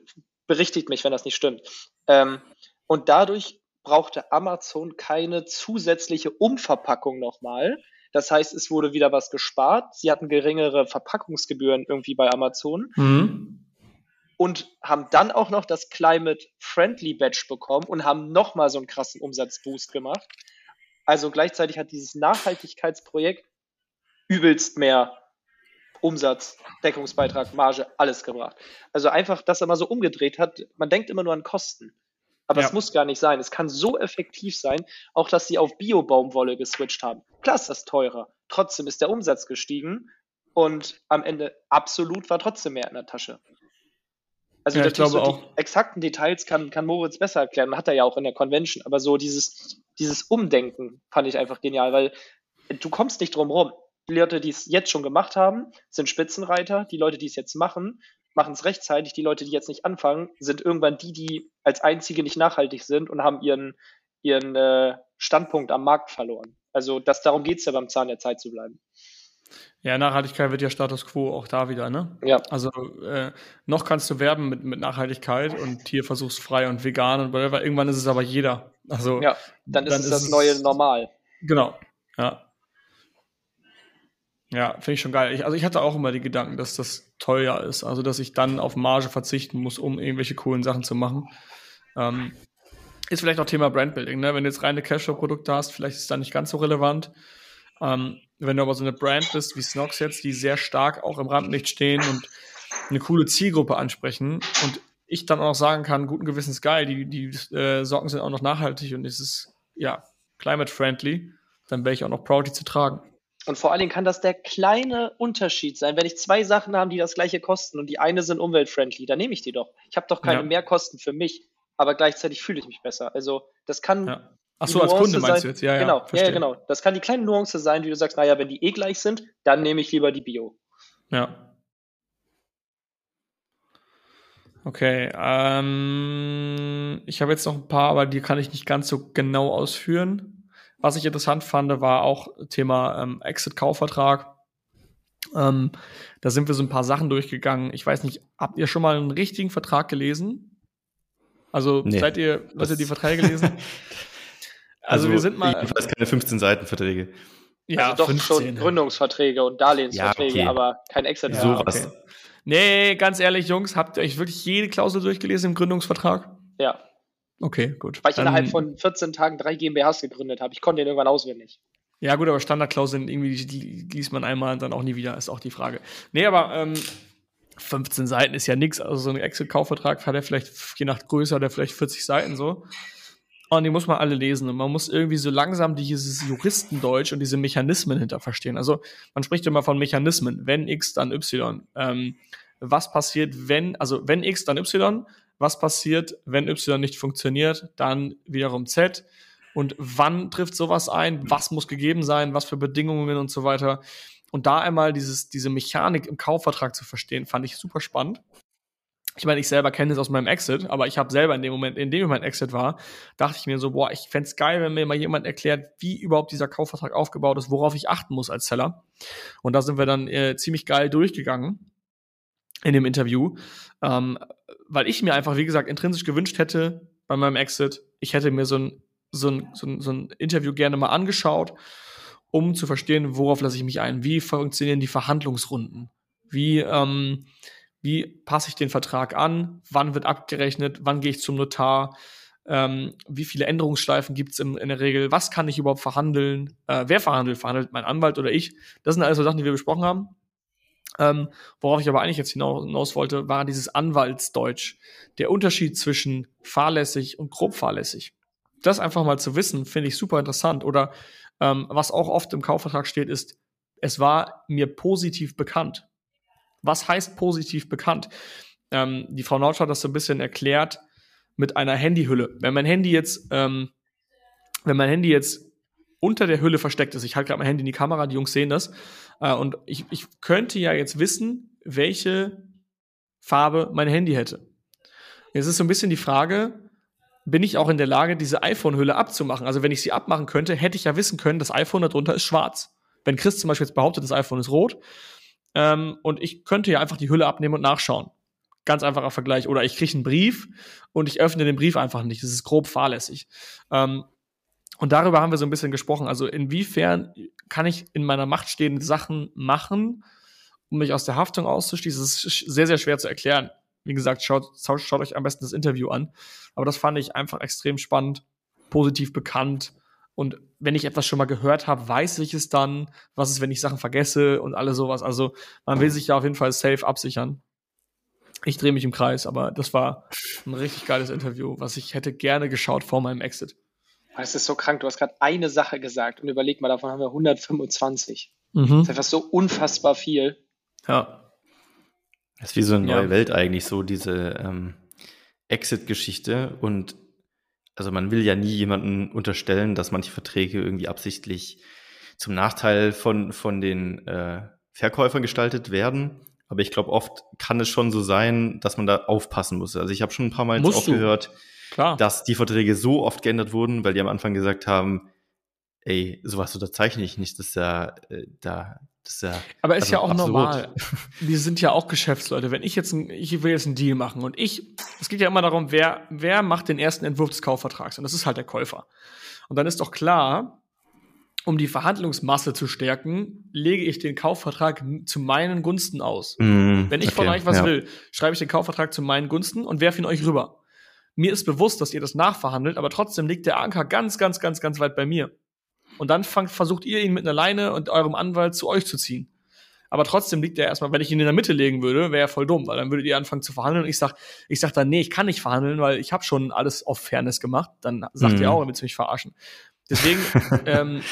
berichtigt mich, wenn das nicht stimmt, ähm, und dadurch brauchte Amazon keine zusätzliche Umverpackung nochmal. Das heißt, es wurde wieder was gespart. Sie hatten geringere Verpackungsgebühren irgendwie bei Amazon. Mhm. Und haben dann auch noch das Climate Friendly Badge bekommen und haben nochmal so einen krassen Umsatzboost gemacht. Also gleichzeitig hat dieses Nachhaltigkeitsprojekt übelst mehr Umsatz, Deckungsbeitrag, Marge, alles gebracht. Also einfach, dass er mal so umgedreht hat. Man denkt immer nur an Kosten. Aber ja. es muss gar nicht sein. Es kann so effektiv sein, auch dass sie auf Bio-Baumwolle geswitcht haben. Klar ist das teurer. Trotzdem ist der Umsatz gestiegen und am Ende absolut war trotzdem mehr in der Tasche. Also ja, ich glaube so auch. die exakten Details kann, kann Moritz besser erklären. Hat er ja auch in der Convention. Aber so dieses, dieses Umdenken fand ich einfach genial, weil du kommst nicht drum rum. Die Leute, die es jetzt schon gemacht haben, sind Spitzenreiter. Die Leute, die es jetzt machen, machen es rechtzeitig. Die Leute, die jetzt nicht anfangen, sind irgendwann die, die als einzige nicht nachhaltig sind und haben ihren, ihren äh, Standpunkt am Markt verloren. Also das, darum geht es ja beim Zahn der Zeit zu bleiben. Ja, Nachhaltigkeit wird ja Status quo auch da wieder, ne? Ja. Also äh, noch kannst du werben mit, mit Nachhaltigkeit und tierversuchsfrei und vegan und whatever. Irgendwann ist es aber jeder. Also ja, dann ist dann es ist das neue Normal. Genau. Ja. Ja, finde ich schon geil. Ich, also ich hatte auch immer die Gedanken, dass das teuer ist. Also dass ich dann auf Marge verzichten muss, um irgendwelche coolen Sachen zu machen. Ähm, ist vielleicht auch Thema Brandbuilding, ne? Wenn du jetzt reine Cashflow-Produkte hast, vielleicht ist es dann nicht ganz so relevant. Ähm, wenn du aber so eine Brand bist wie Snox jetzt, die sehr stark auch im Rampenlicht stehen und eine coole Zielgruppe ansprechen und ich dann auch noch sagen kann, guten Gewissens geil, die, die äh, Socken sind auch noch nachhaltig und es ist ja climate friendly, dann wäre ich auch noch proud, die zu tragen. Und vor allen Dingen kann das der kleine Unterschied sein. Wenn ich zwei Sachen habe, die das gleiche kosten und die eine sind umweltfriendly, dann nehme ich die doch. Ich habe doch keine ja. Mehrkosten für mich, aber gleichzeitig fühle ich mich besser. Also das kann ja. Ach so, als Kunde meinst sein, du jetzt? Ja, genau, ja, ja, genau. Das kann die kleine Nuance sein, wie du sagst, naja, wenn die eh gleich sind, dann nehme ich lieber die Bio. Ja. Okay, ähm, ich habe jetzt noch ein paar, aber die kann ich nicht ganz so genau ausführen. Was ich interessant fand, war auch Thema ähm, Exit-Kaufvertrag. Ähm, da sind wir so ein paar Sachen durchgegangen. Ich weiß nicht, habt ihr schon mal einen richtigen Vertrag gelesen? Also nee, seid ihr, habt ihr die Verträge gelesen? [LAUGHS] Also, also wir sind mal. Jedenfalls keine 15 Seiten Verträge. Ja, also doch 15. schon Gründungsverträge und Darlehensverträge, ja, okay. aber kein Exit. Ja, Sowas. Okay. Nee, ganz ehrlich, Jungs, habt ihr euch wirklich jede Klausel durchgelesen im Gründungsvertrag? Ja. Okay, gut. Weil ich Dann, innerhalb von 14 Tagen drei GmbHs gegründet habe. Ich konnte den irgendwann auswendig. Ja, gut, aber Standardklauseln, irgendwie, die, die liest man einmal und dann auch nie wieder, ist auch die Frage. Nee, aber ähm, 15 Seiten ist ja nichts. Also so ein Exit-Kaufvertrag hat er vielleicht, je nach Größe, hat er vielleicht 40 Seiten so. Und die muss man alle lesen. Und man muss irgendwie so langsam dieses Juristendeutsch und diese Mechanismen hinter verstehen. Also man spricht immer von Mechanismen. Wenn X, dann Y. Ähm, was passiert, wenn, also wenn X, dann Y. Was passiert, wenn Y nicht funktioniert? Dann wiederum Z. Und wann trifft sowas ein? Was muss gegeben sein? Was für Bedingungen und so weiter? Und da einmal dieses, diese Mechanik im Kaufvertrag zu verstehen, fand ich super spannend ich meine, ich selber kenne es aus meinem Exit, aber ich habe selber in dem Moment, in dem mein Exit war, dachte ich mir so, boah, ich fände geil, wenn mir mal jemand erklärt, wie überhaupt dieser Kaufvertrag aufgebaut ist, worauf ich achten muss als Seller. Und da sind wir dann äh, ziemlich geil durchgegangen in dem Interview, ähm, weil ich mir einfach, wie gesagt, intrinsisch gewünscht hätte bei meinem Exit, ich hätte mir so ein so ein, so, ein, so ein Interview gerne mal angeschaut, um zu verstehen, worauf lasse ich mich ein, wie funktionieren die Verhandlungsrunden, wie, ähm, wie passe ich den Vertrag an, wann wird abgerechnet, wann gehe ich zum Notar, ähm, wie viele Änderungsschleifen gibt es in der Regel, was kann ich überhaupt verhandeln, äh, wer verhandelt, verhandelt mein Anwalt oder ich. Das sind alles so Sachen, die wir besprochen haben. Ähm, worauf ich aber eigentlich jetzt hinaus, wollte, war dieses Anwaltsdeutsch. Der Unterschied zwischen fahrlässig und grob fahrlässig. Das einfach mal zu wissen, finde ich super interessant. Oder ähm, was auch oft im Kaufvertrag steht, ist, es war mir positiv bekannt. Was heißt positiv bekannt? Ähm, die Frau Nautsch hat das so ein bisschen erklärt mit einer Handyhülle. Wenn mein Handy jetzt, ähm, wenn mein Handy jetzt unter der Hülle versteckt ist, ich halte gerade mein Handy in die Kamera, die Jungs sehen das, äh, und ich, ich könnte ja jetzt wissen, welche Farbe mein Handy hätte. Jetzt ist so ein bisschen die Frage, bin ich auch in der Lage, diese iPhone-Hülle abzumachen? Also wenn ich sie abmachen könnte, hätte ich ja wissen können, das iPhone darunter ist schwarz. Wenn Chris zum Beispiel jetzt behauptet, das iPhone ist rot, ähm, und ich könnte ja einfach die Hülle abnehmen und nachschauen. Ganz einfacher Vergleich. Oder ich kriege einen Brief und ich öffne den Brief einfach nicht. Das ist grob fahrlässig. Ähm, und darüber haben wir so ein bisschen gesprochen. Also inwiefern kann ich in meiner Macht stehende Sachen machen, um mich aus der Haftung auszuschließen? Das ist sehr, sehr schwer zu erklären. Wie gesagt, schaut, schaut euch am besten das Interview an. Aber das fand ich einfach extrem spannend, positiv bekannt. Und wenn ich etwas schon mal gehört habe, weiß ich es dann. Was ist, wenn ich Sachen vergesse und alles sowas. Also man will sich ja auf jeden Fall safe absichern. Ich drehe mich im Kreis, aber das war ein richtig geiles Interview, was ich hätte gerne geschaut vor meinem Exit. Es ist so krank, du hast gerade eine Sache gesagt und überleg mal, davon haben wir 125. Mhm. Das ist einfach so unfassbar viel. Ja. Das ist wie so eine neue ja. Welt eigentlich, so diese ähm, Exit-Geschichte. Und also man will ja nie jemanden unterstellen, dass manche Verträge irgendwie absichtlich zum Nachteil von, von den äh, Verkäufern gestaltet werden. Aber ich glaube, oft kann es schon so sein, dass man da aufpassen muss. Also ich habe schon ein paar Mal jetzt auch gehört, Klar. dass die Verträge so oft geändert wurden, weil die am Anfang gesagt haben, ey, sowas unterzeichne ich nicht, das ist ja, äh, da, ja. Aber ist also ja auch absurd. normal. Wir sind ja auch Geschäftsleute. Wenn ich jetzt ein, ich will jetzt einen Deal machen und ich, es geht ja immer darum, wer, wer macht den ersten Entwurf des Kaufvertrags? Und das ist halt der Käufer. Und dann ist doch klar, um die Verhandlungsmasse zu stärken, lege ich den Kaufvertrag zu meinen Gunsten aus. Mm, Wenn ich okay, von euch was ja. will, schreibe ich den Kaufvertrag zu meinen Gunsten und werfe ihn euch rüber. Mir ist bewusst, dass ihr das nachverhandelt, aber trotzdem liegt der Anker ganz, ganz, ganz, ganz weit bei mir. Und dann fangt, versucht ihr ihn mit einer Leine und eurem Anwalt zu euch zu ziehen. Aber trotzdem liegt er erstmal, wenn ich ihn in der Mitte legen würde, wäre er voll dumm, weil dann würdet ihr anfangen zu verhandeln und ich sag, ich sag dann, nee, ich kann nicht verhandeln, weil ich habe schon alles auf Fairness gemacht. Dann sagt mhm. ihr auch, ihr willst mich verarschen. Deswegen [LAUGHS] ähm,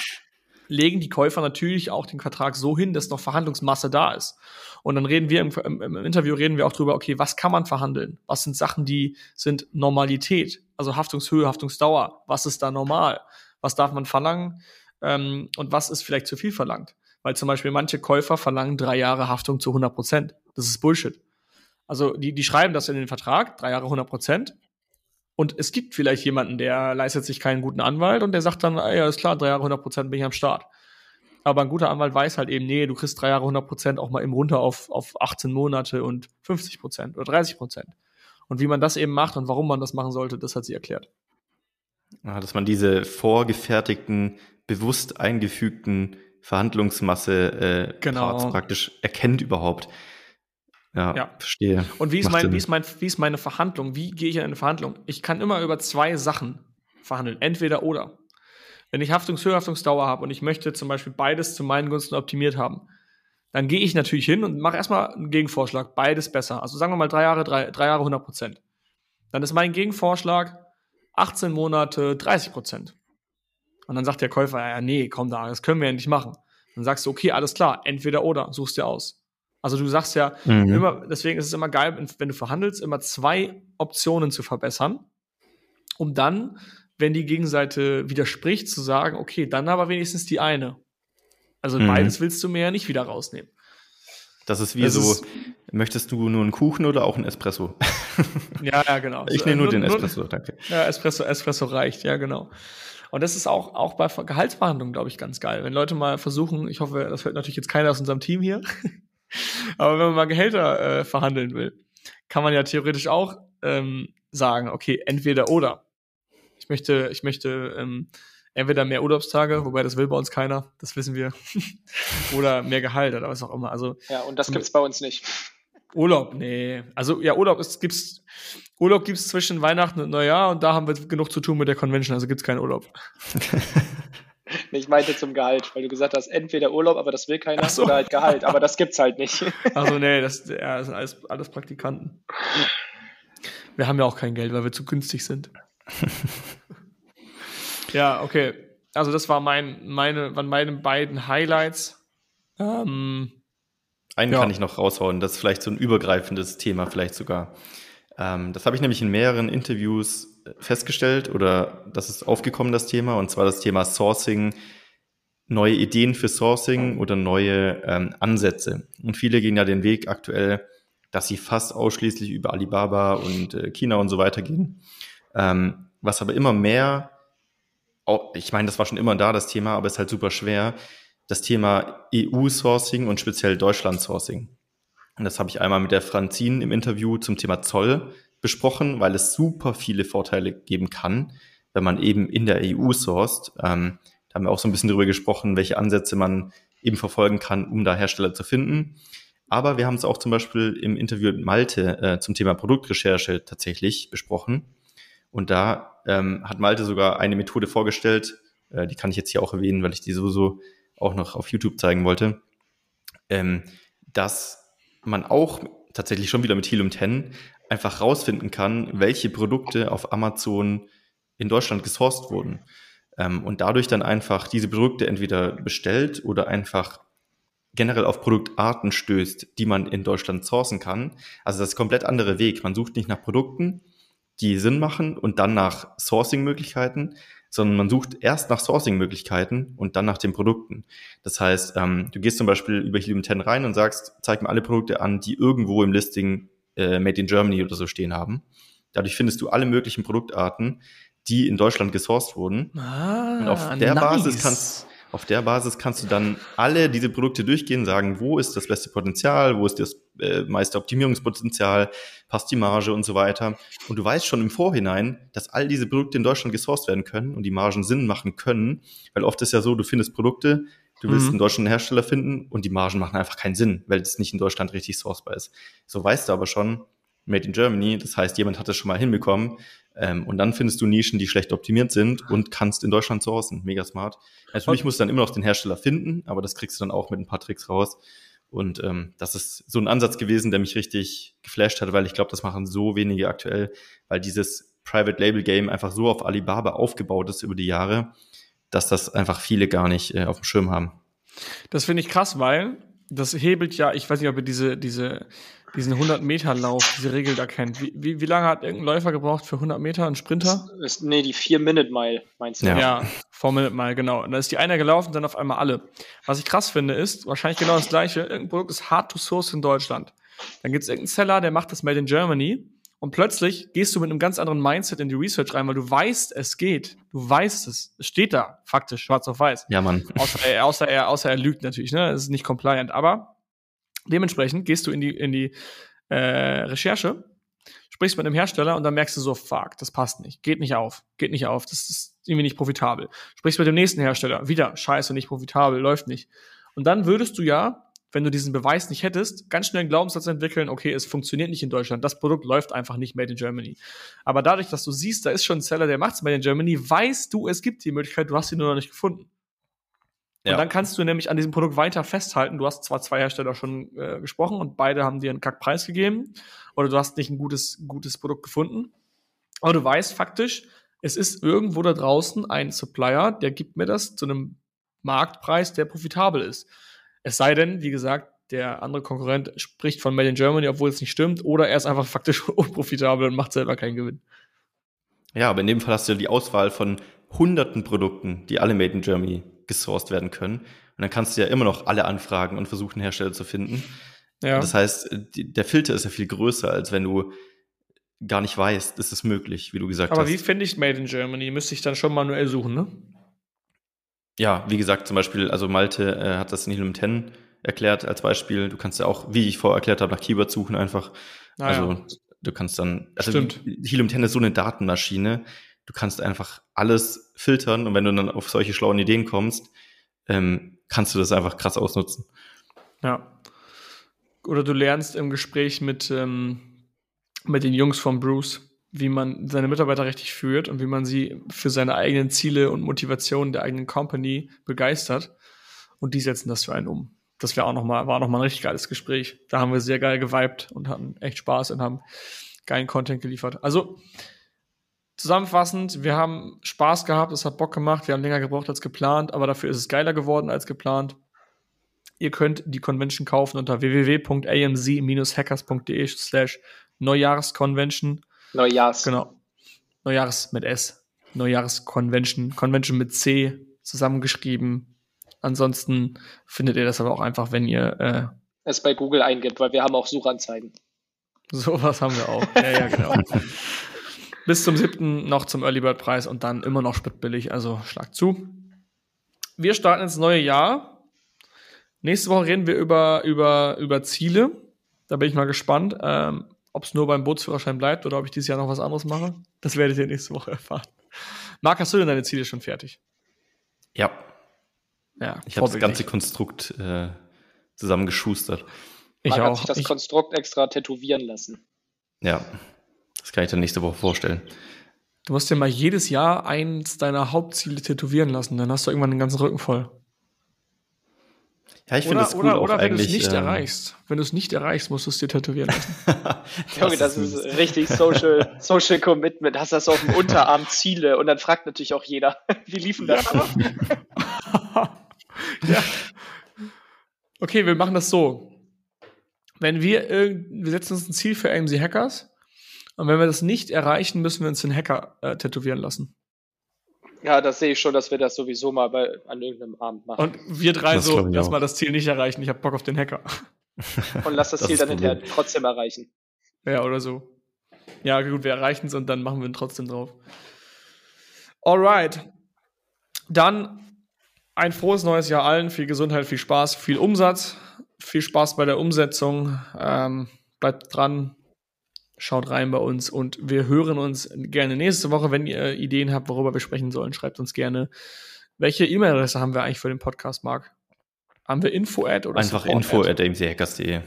legen die Käufer natürlich auch den Vertrag so hin, dass noch Verhandlungsmasse da ist. Und dann reden wir im, im, im, Interview reden wir auch drüber, okay, was kann man verhandeln? Was sind Sachen, die sind Normalität? Also Haftungshöhe, Haftungsdauer. Was ist da normal? Was darf man verlangen? Ähm, und was ist vielleicht zu viel verlangt? Weil zum Beispiel manche Käufer verlangen drei Jahre Haftung zu 100 Prozent. Das ist Bullshit. Also die, die schreiben das in den Vertrag, drei Jahre 100 Prozent. Und es gibt vielleicht jemanden, der leistet sich keinen guten Anwalt und der sagt dann, ja, ist klar, drei Jahre 100 Prozent bin ich am Start. Aber ein guter Anwalt weiß halt eben, nee, du kriegst drei Jahre 100 Prozent auch mal eben runter auf, auf 18 Monate und 50 Prozent oder 30 Prozent. Und wie man das eben macht und warum man das machen sollte, das hat sie erklärt. Dass man diese vorgefertigten, bewusst eingefügten Verhandlungsmasse äh, genau. praktisch erkennt überhaupt. Ja, ja, verstehe. Und wie ist, mein, wie, ist mein, wie ist meine Verhandlung? Wie gehe ich in eine Verhandlung? Ich kann immer über zwei Sachen verhandeln. Entweder oder. Wenn ich Haftungshöhe, Haftungsdauer habe und ich möchte zum Beispiel beides zu meinen Gunsten optimiert haben, dann gehe ich natürlich hin und mache erstmal einen Gegenvorschlag. Beides besser. Also sagen wir mal drei Jahre, drei, drei Jahre 100 Prozent. Dann ist mein Gegenvorschlag 18 Monate 30 Prozent. Und dann sagt der Käufer, ja, nee, komm da, das können wir ja nicht machen. Dann sagst du, okay, alles klar, entweder oder, suchst dir aus. Also du sagst ja mhm. immer, deswegen ist es immer geil, wenn du verhandelst, immer zwei Optionen zu verbessern, um dann, wenn die Gegenseite widerspricht, zu sagen, okay, dann aber wenigstens die eine. Also mhm. beides willst du mir ja nicht wieder rausnehmen. Das ist wie das so, ist, möchtest du nur einen Kuchen oder auch einen Espresso? [LAUGHS] ja, ja, genau. Ich nehme nur, nur den Espresso, danke. Ja, Espresso, Espresso reicht, ja, genau. Und das ist auch, auch bei Gehaltsverhandlungen, glaube ich, ganz geil. Wenn Leute mal versuchen, ich hoffe, das hört natürlich jetzt keiner aus unserem Team hier, [LAUGHS] aber wenn man mal Gehälter äh, verhandeln will, kann man ja theoretisch auch ähm, sagen, okay, entweder oder. Ich möchte, ich möchte ähm, entweder mehr Urlaubstage, wobei das will bei uns keiner, das wissen wir, [LAUGHS] oder mehr Gehalt oder was auch immer. Also ja, und das gibt's bei uns nicht. Urlaub, nee. Also ja, Urlaub ist, gibt's Urlaub gibt's zwischen Weihnachten und Neujahr und da haben wir genug zu tun mit der Convention, also gibt's keinen Urlaub. [LAUGHS] ich meinte zum Gehalt, weil du gesagt hast, entweder Urlaub, aber das will keiner, so. oder halt Gehalt, aber das gibt's halt nicht. [LAUGHS] Also nee, das, ja, das sind alles, alles Praktikanten. Wir haben ja auch kein Geld, weil wir zu günstig sind. Ja, okay. Also das war mein, meine, waren meine beiden Highlights. Ähm, einen ja. kann ich noch raushauen, das ist vielleicht so ein übergreifendes Thema, vielleicht sogar. Ähm, das habe ich nämlich in mehreren Interviews äh, festgestellt oder das ist aufgekommen, das Thema, und zwar das Thema Sourcing, neue Ideen für Sourcing oder neue ähm, Ansätze. Und viele gehen ja den Weg aktuell, dass sie fast ausschließlich über Alibaba und äh, China und so weiter gehen. Ähm, was aber immer mehr, ich meine, das war schon immer da, das Thema, aber es ist halt super schwer, das Thema EU-Sourcing und speziell Deutschland-Sourcing. Und das habe ich einmal mit der Franzin im Interview zum Thema Zoll besprochen, weil es super viele Vorteile geben kann, wenn man eben in der EU sourced. Ähm, da haben wir auch so ein bisschen darüber gesprochen, welche Ansätze man eben verfolgen kann, um da Hersteller zu finden. Aber wir haben es auch zum Beispiel im Interview mit Malte äh, zum Thema Produktrecherche tatsächlich besprochen. Und da ähm, hat Malte sogar eine Methode vorgestellt, äh, die kann ich jetzt hier auch erwähnen, weil ich die sowieso auch noch auf YouTube zeigen wollte, ähm, dass man auch tatsächlich schon wieder mit Helium 10 einfach rausfinden kann, welche Produkte auf Amazon in Deutschland gesourced wurden. Ähm, und dadurch dann einfach diese Produkte entweder bestellt oder einfach generell auf Produktarten stößt, die man in Deutschland sourcen kann. Also das ist ein komplett andere Weg. Man sucht nicht nach Produkten, die Sinn machen und dann nach Sourcing-Möglichkeiten, sondern man sucht erst nach Sourcing-Möglichkeiten und dann nach den Produkten. Das heißt, ähm, du gehst zum Beispiel über Helium 10 rein und sagst, zeig mir alle Produkte an, die irgendwo im Listing äh, Made in Germany oder so stehen haben. Dadurch findest du alle möglichen Produktarten, die in Deutschland gesourced wurden. Ah, und auf der nice. Basis kannst auf der Basis kannst du dann alle diese Produkte durchgehen, sagen, wo ist das beste Potenzial, wo ist das äh, meiste Optimierungspotenzial, passt die Marge und so weiter. Und du weißt schon im Vorhinein, dass all diese Produkte in Deutschland gesourced werden können und die Margen Sinn machen können, weil oft ist ja so, du findest Produkte, du willst mhm. einen deutschen Hersteller finden und die Margen machen einfach keinen Sinn, weil es nicht in Deutschland richtig sourcebar ist. So weißt du aber schon, Made in Germany, das heißt, jemand hat das schon mal hinbekommen, ähm, und dann findest du Nischen, die schlecht optimiert sind und kannst in Deutschland sourcen. Mega smart. Natürlich musst du dann immer noch den Hersteller finden, aber das kriegst du dann auch mit ein paar Tricks raus. Und ähm, das ist so ein Ansatz gewesen, der mich richtig geflasht hat, weil ich glaube, das machen so wenige aktuell, weil dieses Private Label Game einfach so auf Alibaba aufgebaut ist über die Jahre, dass das einfach viele gar nicht äh, auf dem Schirm haben. Das finde ich krass, weil das hebelt ja, ich weiß nicht, ob ihr diese, diese diesen 100-Meter-Lauf, diese Regel da kennt. Wie, wie, wie, lange hat irgendein Läufer gebraucht für 100 Meter, ein Sprinter? Das ist, nee, die 4-Minute-Mile, meinst du? Ja, ja 4-Minute-Mile, genau. Und da ist die einer gelaufen, dann auf einmal alle. Was ich krass finde, ist wahrscheinlich genau das Gleiche. Irgendein Produkt ist hard to source in Deutschland. Dann gibt es irgendeinen Seller, der macht das Made in Germany. Und plötzlich gehst du mit einem ganz anderen Mindset in die Research rein, weil du weißt, es geht. Du weißt es. Es steht da, faktisch, schwarz auf weiß. Ja, Mann. Außer er, außer er, außer er lügt natürlich, ne? Das ist nicht compliant. Aber Dementsprechend gehst du in die, in die äh, Recherche, sprichst mit einem Hersteller und dann merkst du so, fuck, das passt nicht, geht nicht auf, geht nicht auf, das ist irgendwie nicht profitabel. Sprichst mit dem nächsten Hersteller, wieder, scheiße, nicht profitabel, läuft nicht. Und dann würdest du ja, wenn du diesen Beweis nicht hättest, ganz schnell einen Glaubenssatz entwickeln, okay, es funktioniert nicht in Deutschland, das Produkt läuft einfach nicht made in Germany. Aber dadurch, dass du siehst, da ist schon ein Seller, der macht's made in Germany, weißt du, es gibt die Möglichkeit, du hast sie nur noch nicht gefunden. Ja. Und dann kannst du nämlich an diesem Produkt weiter festhalten. Du hast zwar zwei Hersteller schon äh, gesprochen und beide haben dir einen Kackpreis gegeben oder du hast nicht ein gutes, gutes Produkt gefunden. Aber du weißt faktisch, es ist irgendwo da draußen ein Supplier, der gibt mir das zu einem Marktpreis, der profitabel ist. Es sei denn, wie gesagt, der andere Konkurrent spricht von Made in Germany, obwohl es nicht stimmt, oder er ist einfach faktisch [LAUGHS] unprofitabel und macht selber keinen Gewinn. Ja, aber in dem Fall hast du die Auswahl von hunderten Produkten, die alle Made in Germany gesourced werden können. Und dann kannst du ja immer noch alle anfragen und versuchen, Hersteller zu finden. Ja. Das heißt, die, der Filter ist ja viel größer, als wenn du gar nicht weißt, ist es möglich, wie du gesagt Aber hast. Aber wie finde ich Made in Germany? Müsste ich dann schon manuell suchen, ne? Ja, wie gesagt, zum Beispiel, also Malte äh, hat das in Helium 10 erklärt als Beispiel. Du kannst ja auch, wie ich vorher erklärt habe, nach Keywords suchen einfach. Ah, also ja. du kannst dann, also Stimmt. Helium 10 ist so eine Datenmaschine du kannst einfach alles filtern und wenn du dann auf solche schlauen Ideen kommst, ähm, kannst du das einfach krass ausnutzen. Ja. Oder du lernst im Gespräch mit, ähm, mit den Jungs von Bruce, wie man seine Mitarbeiter richtig führt und wie man sie für seine eigenen Ziele und Motivationen der eigenen Company begeistert. Und die setzen das für einen um. Das wäre auch noch mal, war noch mal ein richtig geiles Gespräch. Da haben wir sehr geil geweibt und hatten echt Spaß und haben geilen Content geliefert. Also, zusammenfassend, wir haben Spaß gehabt, es hat Bock gemacht, wir haben länger gebraucht als geplant, aber dafür ist es geiler geworden als geplant. Ihr könnt die Convention kaufen unter www.amz-hackers.de slash Neujahrsconvention. Neujahrs. Genau. Neujahrs mit S. Neujahrsconvention. Convention mit C zusammengeschrieben. Ansonsten findet ihr das aber auch einfach, wenn ihr äh, es bei Google eingibt, weil wir haben auch Suchanzeigen. Sowas haben wir auch. Ja, ja, genau. [LAUGHS] Bis zum siebten noch zum Early Bird Preis und dann immer noch spritbillig, also schlag zu. Wir starten ins neue Jahr. Nächste Woche reden wir über, über, über Ziele. Da bin ich mal gespannt. Ähm, ob es nur beim Bootsführerschein bleibt oder ob ich dieses Jahr noch was anderes mache, das werdet ihr nächste Woche [LAUGHS] erfahren. Marc, hast du denn deine Ziele schon fertig? Ja. Ja, ich habe das ganze Konstrukt äh, zusammengeschustert. Ich Marc auch. hat sich das ich Konstrukt extra tätowieren lassen. Ja, das kann ich dann nächste Woche vorstellen. Du musst dir mal jedes Jahr eins deiner Hauptziele tätowieren lassen, dann hast du irgendwann den ganzen Rücken voll. Ja, ich finde das cool Oder, oder wenn du es nicht ähm, erreichst. Wenn du es nicht erreichst, musst du es dir tätowieren lassen. [LAUGHS] Junge, das ist richtig Social, Social Commitment. Hast das auf dem Unterarm Ziele und dann fragt natürlich auch jeder, [LAUGHS] wie liefen das? Ja. [LAUGHS] ja. Okay, wir machen das so. Wenn wir wir setzen uns ein Ziel für AMC Hackers und wenn wir das nicht erreichen, müssen wir uns den Hacker äh, tätowieren lassen. Ja, das sehe ich schon, dass wir das sowieso mal bei, an irgendeinem Abend machen. Und wir drei das so, lass mal das Ziel nicht erreichen, ich habe Bock auf den Hacker. [LAUGHS] Und lass das, das Ziel dann hinterher trotzdem erreichen. Ja, oder so. Ja, gut, wir erreichen es und dann machen wir ihn trotzdem drauf. Alright. Dann ein frohes neues Jahr allen. Viel Gesundheit, viel Spaß, viel Umsatz. Viel Spaß bei der Umsetzung. Ähm, bleibt dran, Schaut rein bei uns und wir hören uns gerne nächste Woche. Wenn ihr Ideen habt, worüber wir sprechen sollen, schreibt uns gerne. Welche E-Mail-Adresse haben wir eigentlich für den Podcast, Marc? Haben wir info-ad oder Einfach info at amchackers.de.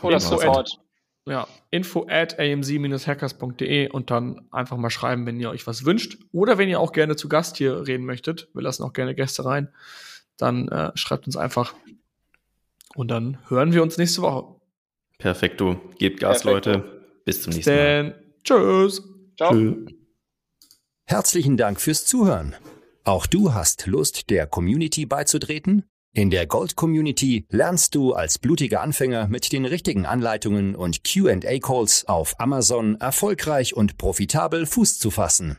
Oder Support. Ja, info at amz-hackers.de und dann einfach mal schreiben, wenn ihr euch was wünscht. Oder wenn ihr auch gerne zu Gast hier reden möchtet. Wir lassen auch gerne Gäste rein. Dann äh, schreibt uns einfach. Und dann hören wir uns nächste Woche. Perfekto. Gebt Gas, Perfekto. Leute. Bis zum nächsten Mal. Tschüss. Ciao. Tschö. Herzlichen Dank fürs Zuhören. Auch du hast Lust, der Community beizutreten? In der Gold Community lernst du als blutiger Anfänger mit den richtigen Anleitungen und QA-Calls auf Amazon erfolgreich und profitabel Fuß zu fassen.